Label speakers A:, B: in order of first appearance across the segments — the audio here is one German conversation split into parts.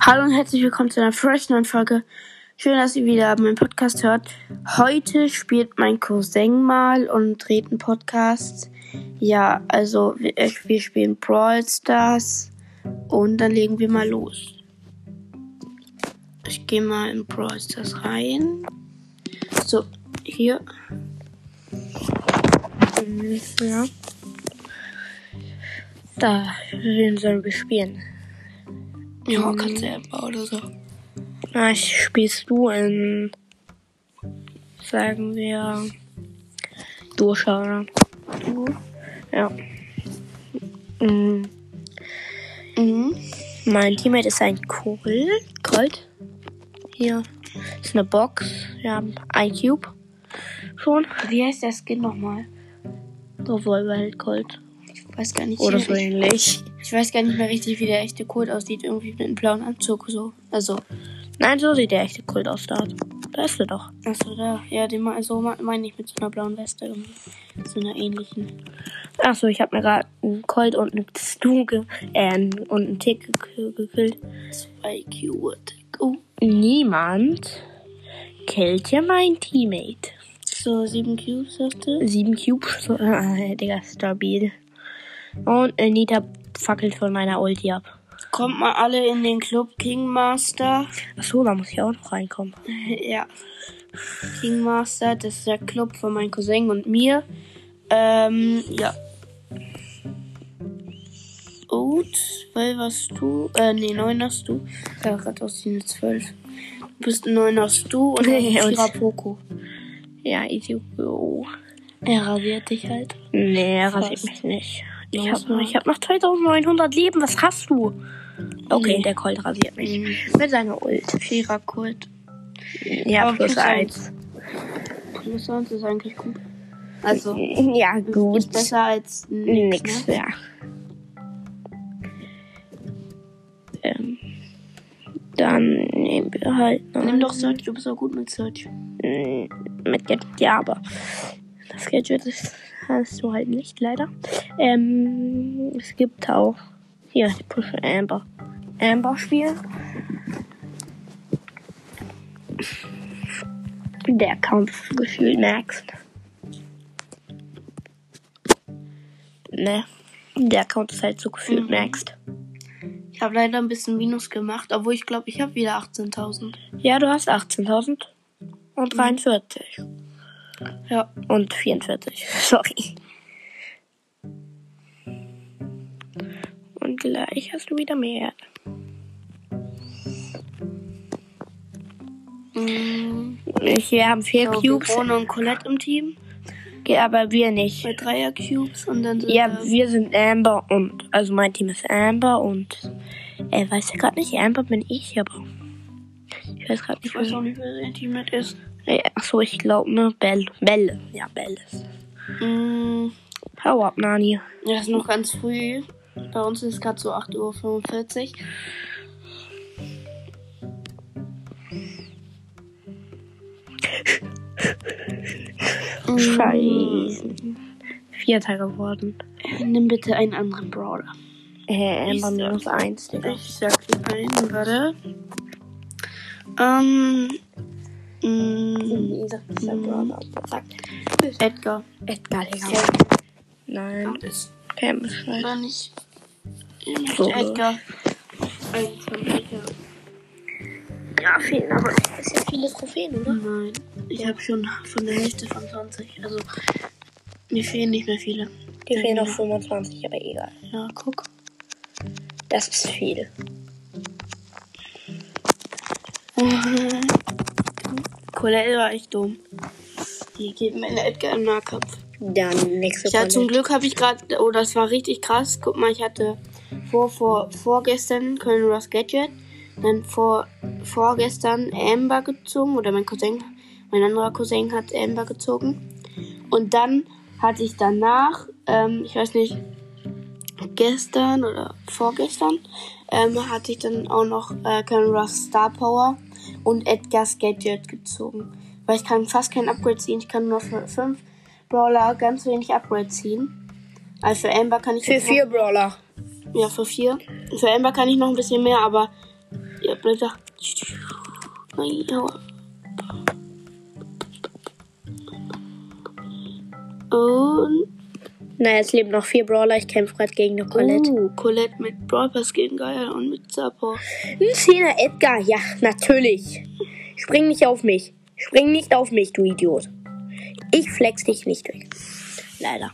A: Hallo und herzlich willkommen zu einer fresh neuen Folge. Schön, dass ihr wieder meinen Podcast hört. Heute spielt mein Cousin mal und dreht einen Podcast. Ja, also wir, äh, wir spielen Brawl Stars und dann legen wir mal los. Ich gehe mal in Brawl Stars rein. So, hier.
B: Ja. Da, wen sollen wir spielen?
A: Ja,
B: Mhm.
A: kannst du Ember oder so.
B: Na, ich spielst du in, sagen wir, Durchschauer.
A: Du?
B: Ja. Mm,
A: Mhm.
B: Mein Teammate ist ein Colt. Colt. Hier ist eine Box. Wir haben ein Cube. Schon.
A: Wie heißt der Skin nochmal?
B: Revolverheld Colt.
A: Ich weiß gar nicht.
B: Oder so ähnlich.
A: Ich weiß gar nicht mehr richtig, wie der echte Code aussieht. Irgendwie mit einem blauen Anzug so. Also,
B: Nein, so sieht der echte Colt aus. Da, da ist er doch.
A: achso, da. Ja, den so me- meine ich mit so einer blauen Weste. irgendwie. So einer ähnlichen.
B: Achso, ich habe mir gerade einen Colt und einen Stu äh, und einen Tick ge gekillt.
A: Zwei Keyword. Oh.
B: Niemand killt ja mein Teammate.
A: So, sieben Cubes hast du?
B: Sieben Cubes. So, äh, Digga, stabil. Und Anita fackelt von meiner Ulti ab.
A: Kommt mal alle in den Club King Master.
B: Achso, da muss ich auch noch reinkommen.
A: ja. King Master, das ist der Club von meinem Cousin und mir. Ähm, ja. Oh, zwölf hast du. Äh, nee, neun hast du. Ja, gerade aus den zwölf. Du bist neun hast du und Vierer Poco.
B: Ja. Oh.
A: Er rasiert dich halt.
B: Nee, er rasiert mich nicht. Ich habe hab noch 2900 Leben. Was hast du? Okay,
A: Nee.
B: der Colt rasiert mich.
A: Mhm.
B: Mit seiner Ult.
A: Vierer Kult.
B: Ja,
A: Aber
B: plus
A: plus
B: eins.
A: Plus eins ist eigentlich gut. Also,
B: Ja, gut.
A: ist besser als nix,
B: Nix,
A: Ne?
B: ja. Ähm, dann nehmen wir halt noch
A: Nimm doch Search, du bist auch gut mit Search.
B: Mm, mit Gadget, ja, aber Gadget ist, hast du halt nicht, leider. Ähm, es gibt auch hier die Push Amber. Amber Spiel. Der Account ist gefühlt maxed. Ne, der Account ist halt so gefühlt
A: Mhm.
B: maxed.
A: Ich habe leider ein bisschen Minus gemacht, obwohl ich glaube, ich habe wieder 18.000.
B: Ja, du hast 18.000 und 43.
A: Ja.
B: Und 44. Sorry. Und gleich hast du wieder mehr.
A: Mhm.
B: Wir haben vier
A: So,
B: Cubes,
A: Verona und Colette im Team.
B: aber wir nicht.
A: Bei Dreier Cubes und dann sind
B: Ja, wir sind Amber und, also mein Team ist Amber und, äh, weiß ja gerade nicht, Amber bin ich, aber, ich weiß gerade nicht,
A: ich weiß auch
B: wer,
A: nicht, wer sein Team ist.
B: Äh, ach so, ich glaube, ne, Belle, Belle, ja, Belle ist.
A: Mhm.
B: Hau ab, Nani.
A: Ja, ist noch ganz früh. Bei uns ist es gerade so 8.45 Uhr.
B: Scheiße. Vierter geworden.
A: Nimm bitte einen anderen Brawler.
B: Äh, Amber minus eins, Digga.
A: Ich sag dir einen, warte. Ähm.
B: Zack.
A: Edgar.
B: Edgar, Digga.
A: Ja,
B: Nein,
A: ist
B: Pam ist scheiße.
A: nicht?
B: So.
A: Edgar. Eins von Edgar.
B: Ja, fehlen aber nicht sehr viele Trophäen, oder?
A: Nein, ich habe schon von der Hälfte von 20. Also, mir fehlen nicht mehr viele.
B: Die fehlen noch 25, aber egal.
A: Ja, guck.
B: Das ist viel.
A: Colette war echt dumm. Die geht mir in Edgar im Nahkampf.
B: Dann nächste
A: Ja, zum. Glück habe ich gerade, oh, das war richtig krass. Guck mal, ich hatte vor, vor, vorgestern Colonel Ross Gadget, dann vor, vorgestern Amber gezogen, oder mein Cousin, mein anderer Cousin hat Amber gezogen. Und dann hatte ich danach, ähm, ich weiß nicht, gestern oder vorgestern, ähm, hatte ich dann auch noch äh, Colonel Ross Star Power und Edgar's Gadget gezogen. Weil ich kann fast kein Upgrade ziehen, ich kann nur für 5 Brawler ganz wenig Upgrade ziehen. Also für Amber kann ich
B: Für
A: jetzt
B: vier Brawler.
A: Noch, ja, für 4. Für Amber kann ich noch ein bisschen mehr, aber Ja, ab. Und.
B: Naja, es leben noch vier Brawler. Ich kämpfe gerade gegen eine Colette.
A: Uh, Colette mit Brawl Pass gegen Geil und mit Zapper.
B: Ein Zehner Edgar. Ja, natürlich. Spring nicht auf mich. Spring nicht auf mich, du Idiot. Ich flex dich nicht weg. Leider.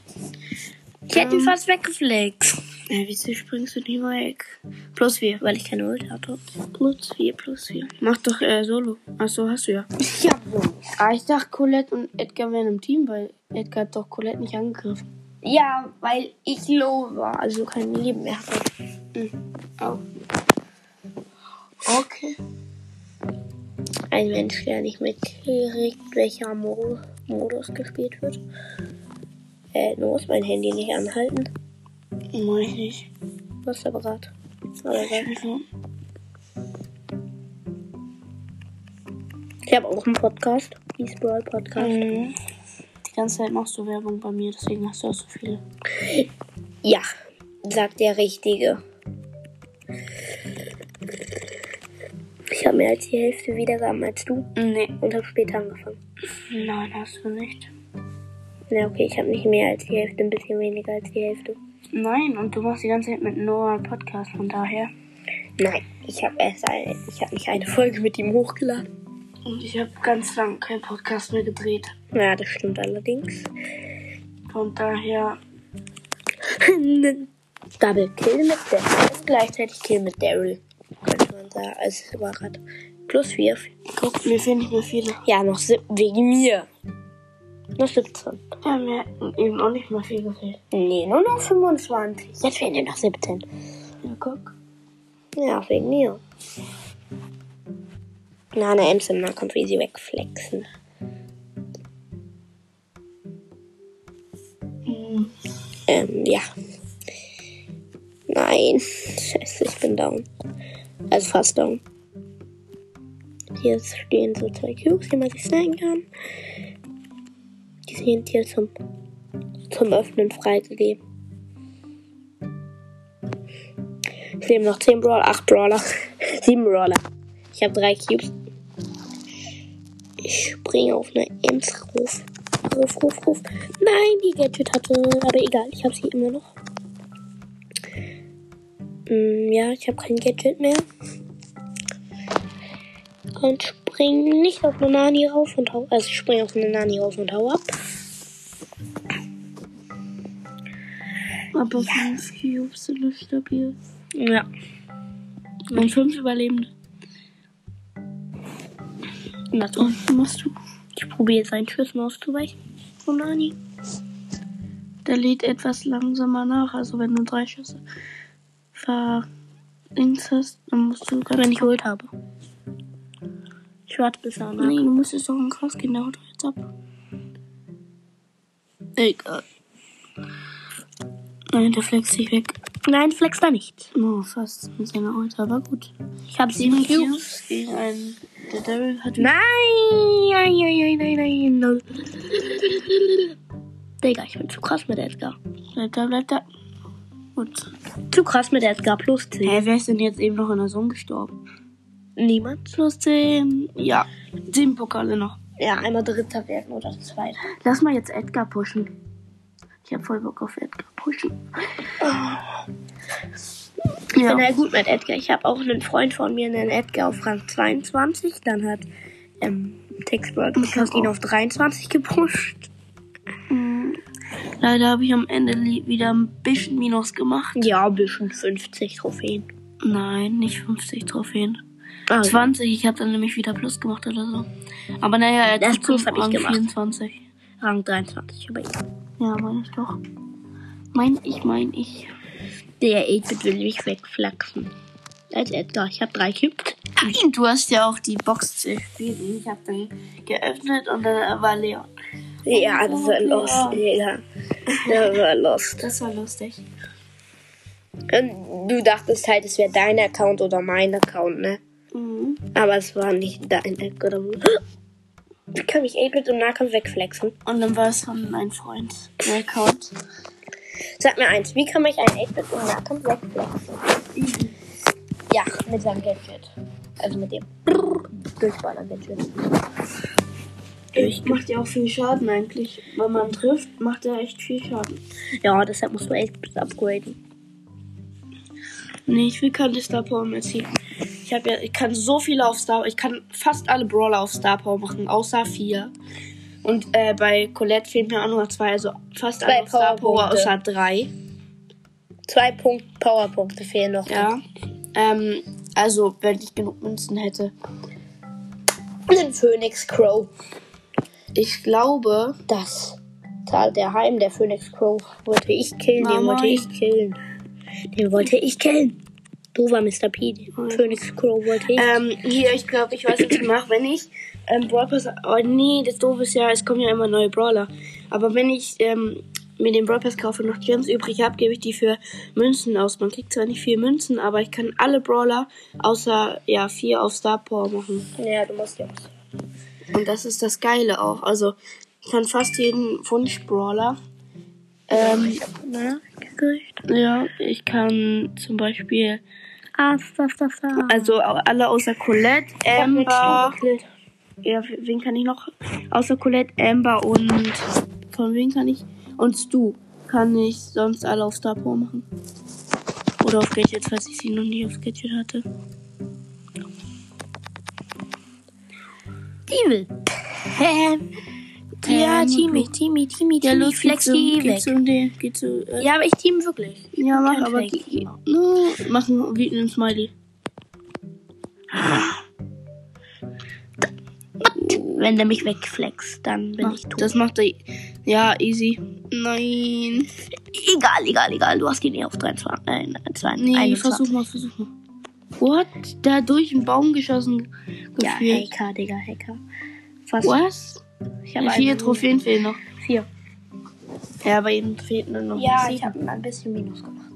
B: Ich hätte ihn
A: Ähm.
B: fast weggeflext.
A: Ja, wieso springst du nicht weg? Plus 4.
B: Weil ich keine Ult hatte.
A: Plus 4, plus 4. Mach doch äh, Solo. Achso, hast du ja.
B: Ja,
A: Ah, ich dachte, Colette und Edgar wären im Team, weil Edgar hat doch Colette nicht angegriffen.
B: Ja weil ich low war, also kein Leben mehr hatte.
A: Oh. Okay.
B: Ein Mensch, der nicht mitkriegt, welcher Mo Modus gespielt wird. Äh, du musst mein Handy nicht anhalten.
A: Mach ich nicht.
B: Was aber grad. Oder was? Ich habe auch einen Podcast. Peace Brawl Podcast.
A: Mhm. Die ganze Zeit machst du Werbung bei mir, deswegen hast du auch so viele.
B: Ja, sagt der Richtige. Ich habe mehr als die Hälfte Wiedergaben als du
A: Nee.
B: und habe später angefangen.
A: Nein, hast du nicht.
B: Na okay, ich habe nicht mehr als die Hälfte, ein bisschen weniger als die Hälfte.
A: Nein, und du machst die ganze Zeit mit Noah einen Podcast, von daher.
B: Nein, ich habe erst eine, ich habe nicht eine Folge mit ihm hochgeladen.
A: Und ich habe ganz lang keinen Podcast mehr gedreht.
B: Ja, das stimmt allerdings.
A: Von daher.
B: Double Kill mit Daryl. Gleichzeitig Kill mit Daryl. Könnte man sagen. Also es war gerade plus 4.
A: Guck, mir fehlen nicht mehr viele.
B: Ja, noch wegen mir. Noch 17.
A: Ja, mir hat eben auch nicht mehr viel gefehlt.
B: Nee, nur noch 25. Jetzt fehlen dir noch 17.
A: Ja, guck.
B: Ja, wegen mir. Na, eine Ems im Nahkampf easy wegflexen.
A: Mhm.
B: Ähm, ja. Nein. Scheiße, ich bin down. Also fast down. Hier stehen so zwei Cubes, die man sich snacken kann. Die sind hier zum, zum Öffnen freigegeben. Es leben noch 10 Brawler, 8 Brawler, 7 Brawler. Ich habe drei Cubes. Ich springe auf eine Ems Ruf. Ruf, ruf, ruf. Nein, die Gadget hatte, aber egal, ich habe sie immer noch. Mm, ja, ich habe kein Gadget mehr. Und spring nicht auf eine Nani rauf und hau. Also ich springe auf eine Nani rauf und hau ab.
A: Aber fünf Cubes sind nicht stabil.
B: Ja.
A: Und fünf Überlebende. Und was machst du?
B: Ich probiere seinen Schüssen auszuweichen. Von Nani.
A: Der lädt etwas langsamer nach. Also wenn du drei Schüsse verlinks hast, dann musst du ganz
B: Wenn ich Ult habe. Ich warte bis er nach.
A: du musst jetzt doch in Krass gehen, der haut doch jetzt ab. Egal. Nein, der flext sich weg.
B: Nein, flex da nicht.
A: Oh, fast mit seiner Ult, aber gut.
B: Ich habe sieben. Cubes
A: gegen einen. Der Devil hat
B: Nein, nein, nein, nein, nein, nein. Digga, ich bin zu krass mit Edgar.
A: Bleibt da, bleibt da. Gut.
B: Zu krass mit Edgar. Plus 10.
A: Hä, wer ist denn jetzt eben noch in der Sonne gestorben?
B: Niemand?
A: Plus 10. Ja. Sieben Pokale noch.
B: Ja, einmal Dritter werden oder Zweiter.
A: Lass mal jetzt Edgar pushen. Ich hab voll Bock auf Edgar pushen.
B: Ich bin
A: Ja.
B: halt gut mit Edgar. Ich habe auch einen Freund von mir, einen Edgar auf Rang 22. Dann hat ähm, Textbird
A: Ich
B: ihn auf 23 gepusht.
A: Mm. Leider habe ich am Ende wieder ein bisschen Minus gemacht.
B: Ja, ein bisschen 50 Trophäen.
A: Nein, nicht 50 Trophäen.
B: Also,
A: 20, ich habe dann nämlich wieder Plus gemacht oder so. Aber naja, er
B: Das
A: hat
B: Plus ich
A: Rang
B: gemacht.
A: 24.
B: Rang 23. Aber ja.
A: Ja, meine ich doch. Mein ich, mein ich.
B: Der 8-Bit will mich wegflachsen. Als Edgar. Ich habe drei Cubes.
A: Nein, du hast ja auch die Box zerspielt. Ich habe dann geöffnet und dann war Leon.
B: Ja, das war
A: Ja.
B: lost, Digga. Das war lost.
A: Das war lustig.
B: Und du dachtest halt, es wäre dein Account oder mein Account, ne?
A: Mhm.
B: Aber es war nicht dein Account. Ich kann mich 8-Bit im Nahkampf wegflexen.
A: Und dann war es von einem Freund. Account.
B: Sag mir eins, wie kann mich ein 8-Bit im Nahkampf wegflexen? Ja, mit seinem Gadget. Also mit dem Durchballern-Gadget.
A: Ich macht ja auch viel Schaden eigentlich. Wenn man trifft, macht er echt viel Schaden.
B: Ja, deshalb musst du echt upgraden.
A: Nee, ich will keine Star Power mehr ziehen. Ich habe ja, ich kann so viele auf Star, ich kann fast alle Brawler auf Star Power machen, außer vier. Und äh, bei Colette fehlen mir auch nur zwei, also fast
B: Zwei
A: alle auf Star Power außer drei.
B: Zwei Punkt Powerpunkte fehlen noch.
A: Ja. Ähm, also wenn ich genug Münzen hätte.
B: Ein Phoenix Crow.
A: Ich glaube,
B: Das. Zahl der Heim, der Phoenix Crow. Wollte ich killen, den
A: Mama.
B: wollte ich killen. Den wollte ich killen. Du war Mr. P. Den Phoenix Crow wollte ich.
A: ähm, hier, ich glaube, ich weiß, was ich mache, wenn ich ähm, Brawl Pass, oh nee, das doofe ist ja, es kommen ja immer neue Brawler. Aber wenn ich ähm, mir den Brawl Pass kaufe und noch die ganz übrig habe, gebe ich die für Münzen aus. Man kriegt zwar nicht viel Münzen, aber ich kann alle Brawler außer ja vier auf Star Power machen.
B: ja, du musst jetzt.
A: Und das ist das Geile auch. Also ich kann fast jeden Wunsch-Brawler. Ähm,
B: Na, gekriegt.
A: ja, ich kann zum Beispiel,
B: Ah, das, das, das.
A: also alle außer Colette, Amber, ja, wen kann ich noch? Außer Colette, Amber und von wem kann ich? Und Stu kann ich sonst alle auf Star Power machen. Oder auf Gadgets, falls ich sie noch nie auf Gadget hatte.
B: Team. Ja,
A: Ähm,
B: Teamy, Teamy, Teamy,
A: Ja,
B: Teamy,
A: los,
B: Flex,
A: geht zu, geht
B: weg.
A: zu, den, geht zu, äh,
B: Ja, aber ich team wirklich.
A: ja, mach, aber
B: Fake.
A: geh- no, machen wie einen Smiley.
B: Wenn der mich wegflext, dann bin
A: Mach,
B: ich tot.
A: das macht er, ja, easy. Nein.
B: egal, egal, egal. Du hast ihn eh auf 23. Nein, 22,
A: Nee,
B: 21.
A: versuch mal, versuch mal. What? Der hat durch den Baum geschossen.
B: Ja,
A: gefühlt.
B: Hacker, Digga, Hacker. Fast.
A: Was?
B: Ich habe
A: Vier Trophäen fehlen noch.
B: Vier.
A: Ja, bei ihm fehlt nur noch
B: Ja, ich habe ein bisschen Minus gemacht.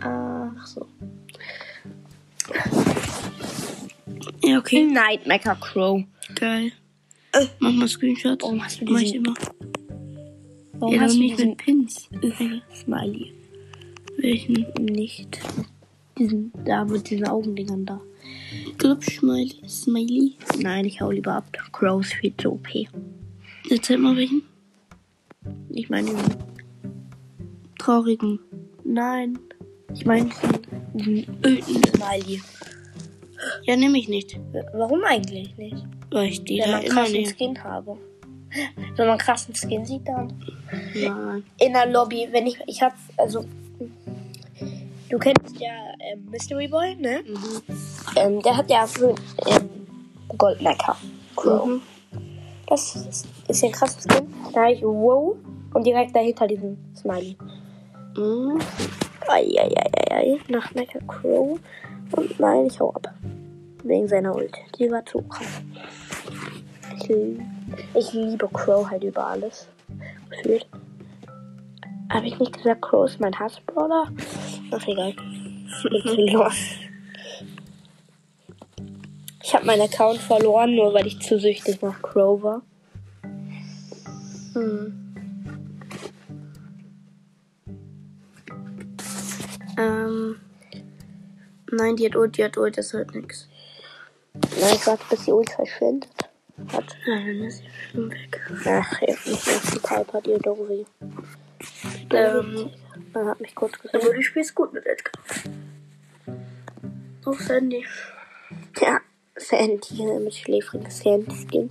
A: Ach so. Ja, okay.
B: Nightmaker Crow.
A: Geil. Mach mal Screenshot.
B: Warum hast du
A: Mach ich
B: diesen-
A: immer.
B: Warum
A: ja,
B: hast du
A: nicht
B: diesen
A: mit Pins.
B: Smiley?
A: Welchen?
B: Nicht. Diesen, da mit diesen Augendingern da.
A: Glubschmiley. Smiley.
B: Nein, ich hau lieber ab. Crow ist viel zu OP.
A: Jetzt zeig mal welchen.
B: Ich meine, diesen-
A: Traurigen.
B: nein. Ich meine diesen öden Smiley.
A: Ja, nehme ich nicht.
B: Warum eigentlich nicht?
A: Weil ich die
B: Wenn
A: da
B: man
A: immer
B: krassen
A: nicht.
B: Skin habe. Wenn man krassen Skin sieht, dann.
A: Nein.
B: in der Lobby, wenn ich, ich hab, also, du kennst ja ähm, Mystery Boy, ne?
A: Mhm.
B: Ähm, der hat ja so ähm, Goldnecker Crow.
A: Mhm.
B: Das ist, ist ja ein krasses Skin. Da habe ich Wow und direkt dahinter diesen Smiley.
A: Mhm.
B: Eieieiei, nach Necker Crow. Und nein, ich hau ab. Wegen seiner Ult. Die war zu krass. Ich, ich liebe Crow halt über alles. Gefühlt. Habe ich nicht gesagt, Crow ist mein Hassbrawler? Ach, egal. Bitte los. Ich habe meinen Account verloren, nur weil ich zu süchtig nach Crow war.
A: Hm. Ähm. Nein, die hat Ult, die hat Ult, das hört nix.
B: Nein, ich warte, bis die Ult verschwindet. Hat.
A: Nein, dann ist sie schon weg.
B: Ach, jetzt nicht mehr die Piper, die Dori.
A: Ähm,
B: Man hat mich kurz gesehen.
A: aber du spielst gut mit Edgar. Auf Sandy.
B: Ja, Sandy mit schläfrigen Sandy-Skin.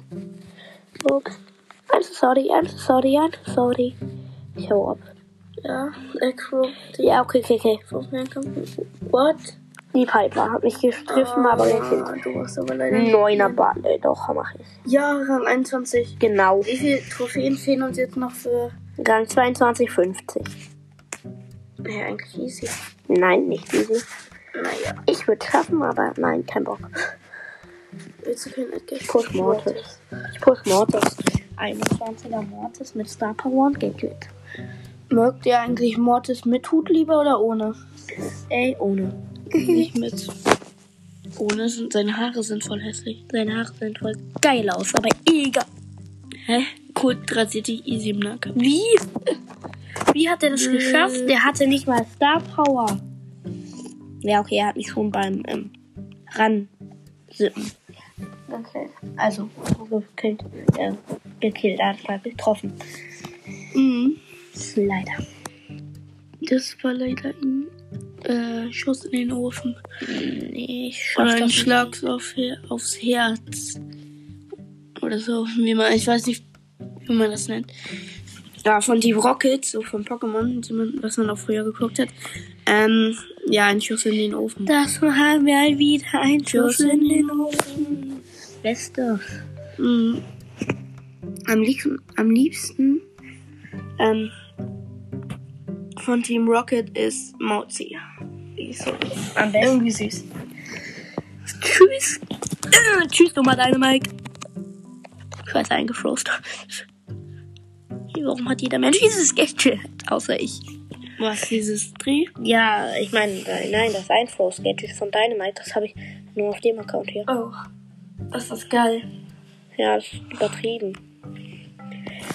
B: Ups. I'm so sorry, I'm so sorry, I'm so sorry. Ich hau ab.
A: Ja, Acro.
B: Ja, okay, okay, okay.
A: What?
B: Die Piper hat mich gestriffen, aber
A: Ah,
B: gekillt.
A: Du machst aber leider nicht.
B: Neuner Ball, äh, doch, mach ich.
A: Ja, Rang 21.
B: Genau.
A: Wie viele Trophäen fehlen uns jetzt noch für.
B: Rang 22, 50.
A: Ja, eigentlich easy.
B: Nein, nicht easy.
A: Naja.
B: Ich würde schaffen, aber nein, kein Bock.
A: Willst du kein Edgar?
B: Ich push Mortis. Ich push Mortis. 21er Mortis mit Star Power und Gadget.
A: Mögt ihr eigentlich Mortis mit Hut lieber oder ohne?
B: Ey, ohne.
A: Nicht mit. Ohne sind seine Haare sind voll hässlich.
B: Seine Haare sehen voll geil aus, aber egal.
A: Hä? Kult rasiert dich easy im Nacken.
B: Wie? Wie hat er das geschafft? Der hatte nicht mal Star Power. Ja, okay, er hat mich schon beim ähm, Ran Sippen.
A: Okay.
B: Also, gekillt. Ja, gekillt, einfach getroffen.
A: Mhm.
B: Leider.
A: Das war leider ein äh, Schuss in den Ofen.
B: Nee, ich schaff
A: Oder ein. Schlag auf, aufs Herz. Oder so, wie man, ich weiß nicht, wie man das nennt. Ja, von Team Rocket, so von Pokémon, was man auch früher geguckt hat. Ähm, ja, ein Schuss in den Ofen.
B: Das haben wir halt wieder ein
A: Schuss in den
B: Ofen. Beste.
A: Mhm. Am liebsten, am liebsten ähm, von Team Rocket ist Mauzi. Die ist so
B: Am besten.
A: irgendwie süß. Tschüss. Äh, tschüss, Nummer deine Mike. Scheiße, Warum hat jeder Mensch dieses Gadget? Außer ich. Was, dieses Dreh?
B: Ja, ich meine, nein, das Einflow-Sketch von Dynamite, das habe ich nur auf dem Account hier.
A: Oh, das ist geil.
B: Ja, das ist übertrieben.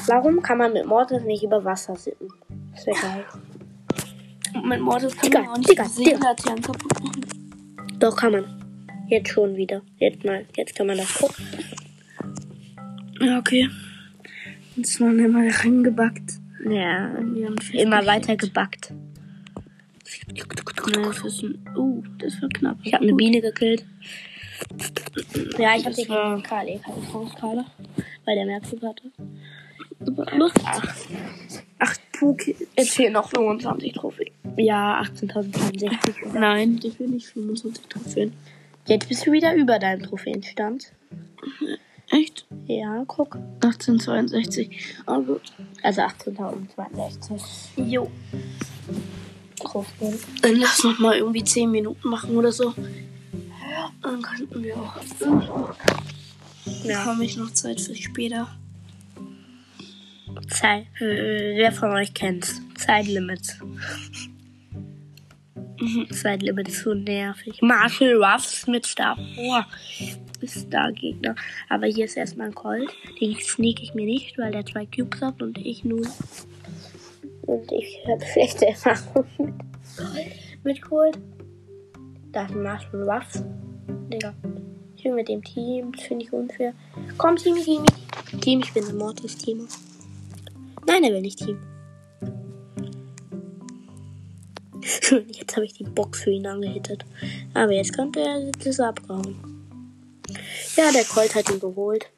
B: Warum kann man mit Mortis nicht über Wasser sippen? Das wäre geil.
A: Und mit Mortis kann
B: Digga,
A: man auch nicht
B: Digga.
A: Seelaternen kaputt machen.
B: Doch, kann man. Jetzt schon wieder. Jetzt mal, jetzt kann man das gucken.
A: Ja, okay. Ist man immer reingebackt.
B: Ja, immer weiter gebackt.
A: Ja, das ist ein, uh, das war knapp.
B: Ich habe eine Biene gekillt. Ja, ich habe die
A: war-
B: Karl, ich hatte Chance weil der Cube hatte.
A: 8. 8 Poké. Jetzt fehlen noch 25 Trophäen.
B: Ja, 18.062.
A: Nein, die fehlen nicht 25 Trophäen.
B: Jetzt bist du wieder über deinem Trophäenstand.
A: Echt?
B: Ja, guck.
A: 1862. Oh gut.
B: Also 18.062
A: Jo. Dann lass noch mal irgendwie 10 Minuten machen oder so. Ja, dann könnten wir auch. Dann
B: Ja.
A: habe ich noch Zeit für später.
B: Zeit. Wer von euch kennt's? Zeitlimits. Zeitlimit ist so nervig. Marshall Ruffs mit Star. Boah, ist da Gegner. Aber hier ist erstmal ein Colt. Den sneak ich mir nicht, weil der zwei Cubes hat und ich nur. Und ich habe schlechte Erfahrungen mit, Colt. Da ist ein Marshall Ruffs. Digga. Ich bin mit dem Team. Das finde ich unfair. Komm, Team, Team. Team, ich bin ein Mortis-Team. Nein, er will nicht Team. Jetzt habe ich die Box für ihn angehittet. Aber jetzt könnte er das abhauen. Ja, der Colt hat ihn geholt.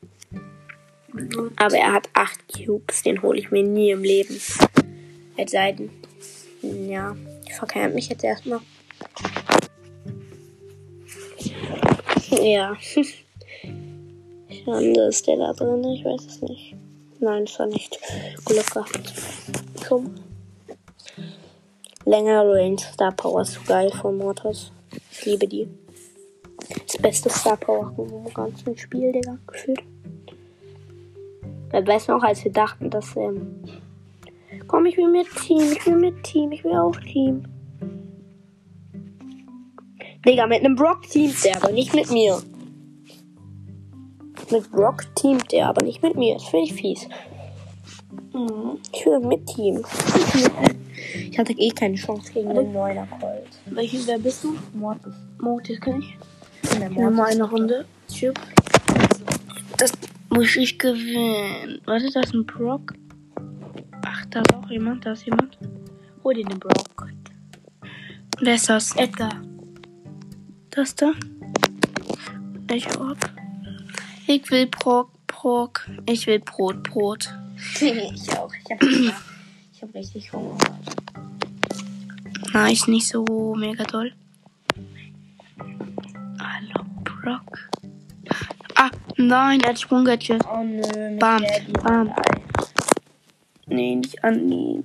B: Aber er hat 8 Cubes, den hole ich mir nie im Leben. Es sei denn. Ja, ich verkehrt mich jetzt erstmal. Ja. Schande, ist der da drin? Ich weiß es nicht. Nein, ist er nicht. Glück gehabt. Komm. Längere Range Star Power so geil von Mortis. Ich liebe die. Beste Star Power im ganzen Spiel, Digga, gefühlt. Weil weißt du noch, als wir dachten, dass, ähm, komm, ich will mit Team, ich will mit Team, ich will auch Team. Digga, mit einem Brock teamt der, aber nicht mit mir. Mit Brock teamt der, aber nicht mit mir. Das finde ich fies.
A: Mhm.
B: Ich will mit Team. Ich hatte eh keine Chance gegen den Neuner Colt.
A: Welchen, wer bist du?
B: Mortis.
A: Mortis kann ich.
B: Der
A: mal eine Runde. Chip. Das muss ich gewinnen. Warte, da ist ein Brock. Ach, da ist auch jemand. Da ist jemand.
B: Hol dir den Brock.
A: Wer ist das? Edgar. Das da? Ich auch. Ich will Brock, Brock. Ich will Brot, Brot.
B: ich auch. Ich hab, ich hab richtig Hunger.
A: Na, ist nicht so mega toll. Hallo, Brock. Ah, nein, er hat Sprunggadget.
B: Oh nö,
A: Bam, bam. Nee, nicht annehmen.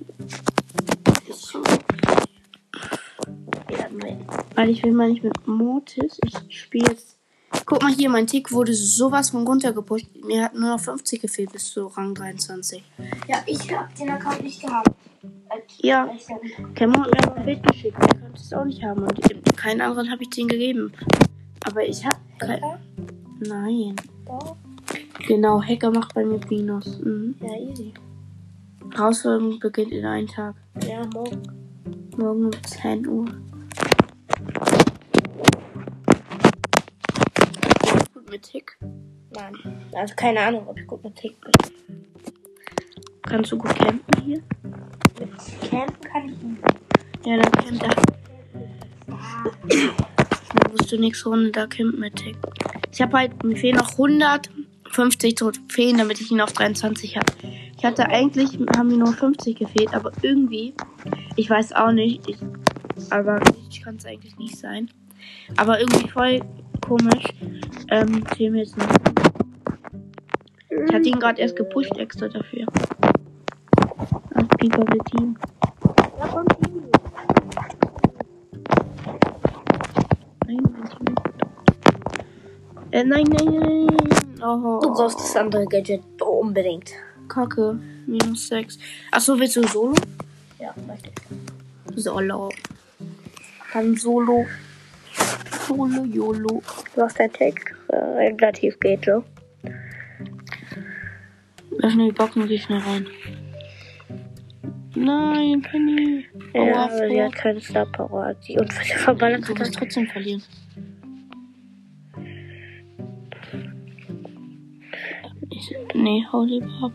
A: Weil ich will mal nicht mit Mortis. Ich spiele jetzt. Guck mal hier, mein Tick wurde sowas von runtergepusht. Mir hat nur noch 50 gefehlt bis zu Rang 23.
B: Ja, ich hab den Account nicht gehabt.
A: Ja, Cameron hat mir mal ein Bild geschickt. Der konnte es auch nicht haben. Und keinen anderen habe ich den gegeben. Aber ich hab kein. Nein.
B: Doch.
A: Genau, Hacker macht bei mir Minus. Mhm.
B: Ja, easy.
A: Herausforderung beginnt in einem Tag.
B: Ja, morgen.
A: Morgen um 10 Uhr. mit Tick?
B: Nein. Also keine Ahnung, ob ich gut mit Tick bin.
A: Kannst du gut campen hier?
B: Mit Campen kann ich nicht.
A: Ja, dann campt er. Du nächste Runde da campen mit Tick. Ich habe halt, mir fehlen noch 150 Trophäen, damit ich ihn auf 23 habe. Ich hatte eigentlich, haben mir nur 50 gefehlt, aber irgendwie, ich weiß auch nicht, ich, aber ich kann es eigentlich nicht sein. Aber irgendwie voll komisch, ähm, fehlen mir jetzt noch. Ich hatte ihn gerade erst gepusht extra dafür. Als Piper Team. Äh, nein, nein, nein. Oh,
B: Du brauchst das andere Gadget unbedingt.
A: Kacke. Minus 6. Achso, willst du Solo?
B: Ja, möchte ich.
A: Solo. Dann Solo. Solo, YOLO.
B: Du hast dein Tick äh, relativ geht so.
A: Öffne die Boxen geh schnell rein. Nein, Penny.
B: Ja, aber sie hat keine Star Power. Die und verballert hat
A: wirst trotzdem verlieren. Ich, nee, hau lieber ab.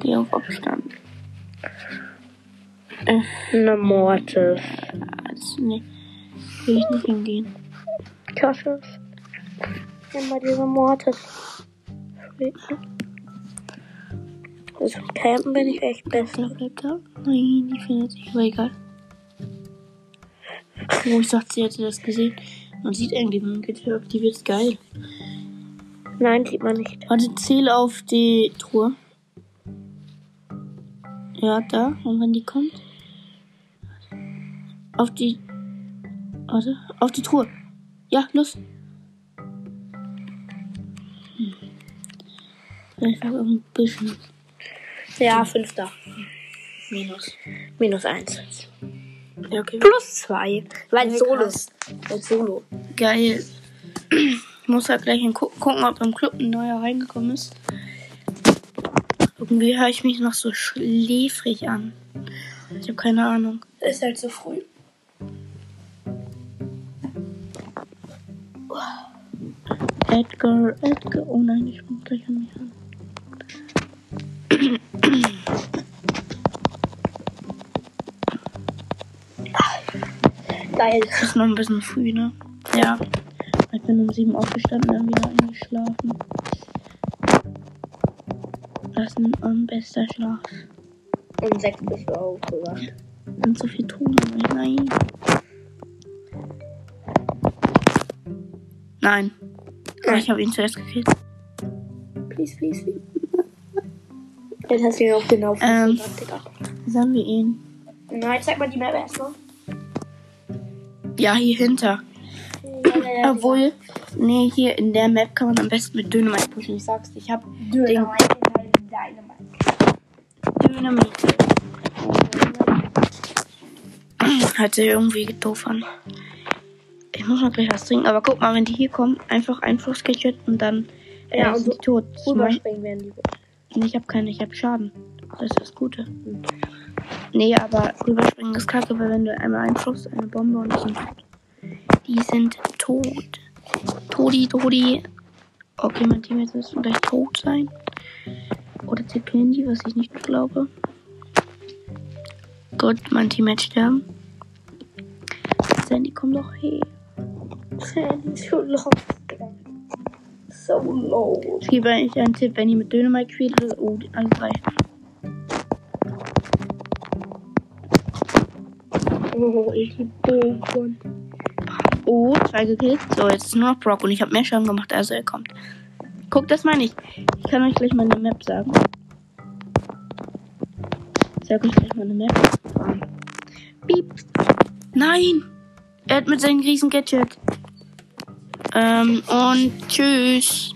A: Geh auf Abstand. Äh,
B: eine Mortis.
A: also, nee. Will ich nicht hingehen.
B: Cassius. Immer diese Mortis. Also Campen bin ich echt besser.
A: da, bleib da. Nein, die findet sich. Aber egal. Oh, ich dachte, sie hätte das gesehen. Man sieht eigentlich, wenn man Gitter aktiviert, ist geil.
B: Nein, sieht man nicht.
A: Warte, zähle auf die Truhe. Ja, da. Und wenn die kommt. Auf die. Warte. Auf die Truhe. Ja, los. Hm. Vielleicht noch ein bisschen
B: Ja, fünfter.
A: Minus.
B: Minus eins.
A: Ja, okay.
B: Plus zwei. Weil Solo. Weil Solo.
A: Geil. Ich muss halt gleich gu gucken, ob im Club ein neuer reingekommen ist. Irgendwie höre ich mich noch so schläfrig an. Ich habe keine Ahnung.
B: Ist halt so früh.
A: Edgar, Edgar. Oh nein, ich bin gleich an mich an.
B: Geil.
A: Ist noch ein bisschen früh, ne? Ja. Ich bin um sieben aufgestanden, dann wieder eingeschlafen. Das ist ein um, bester Schlaf.
B: Um sechs bist du aufgewacht.
A: Sind so viel Ton dabei. Nein. Nein. Aber ich habe ihn zuerst gekillt.
B: Please, please, please. Jetzt hast du ihn auch genau
A: Ähm. Sollen wir ihn?
B: Nein, zeig mal die Map erstmal.
A: Ja, hier hinter.
B: Ja,
A: Obwohl, nee, hier in der Map kann man am besten mit Dynamite pushen. Ich sag's ich hab
B: Dynamite, Dynamite.
A: Dynamite. Hört sich irgendwie doof an. Ich muss mal gleich was trinken, aber guck mal, wenn die hier kommen, einfach Einflussgadget und dann äh,
B: Ja,
A: sind
B: so
A: die tot.
B: Rüberspringen werden die.
A: Nee, ich habe keine, ich habe Schaden. Das ist das Gute. Nee, aber rüberspringen ist kacke, weil wenn du einmal einflussst, eine Bombe und tot. Die sind tot. Todi, Todi. Okay, mein Team jetzt müssen gleich tot sein. Oder TPN die, was ich nicht glaube. Gut, mein Team wird sterben. Sandy, komm doch her.
B: Sandy so low. So low.
A: Ich gebe eigentlich einen Tipp, wenn ihr mit Dynamite spielt, oder oh, die- drei.
B: Oh, ich die Bogen.
A: Oh, zwei gekillt. So, jetzt ist nur noch Brock und ich habe mehr Schaden gemacht, also er kommt. Guck, das meine ich. Ich kann euch gleich meine Map sagen. Ich sag euch gleich meine Map. Piep. Nein! Er hat mit seinem riesen Gadget. Ähm, und tschüss.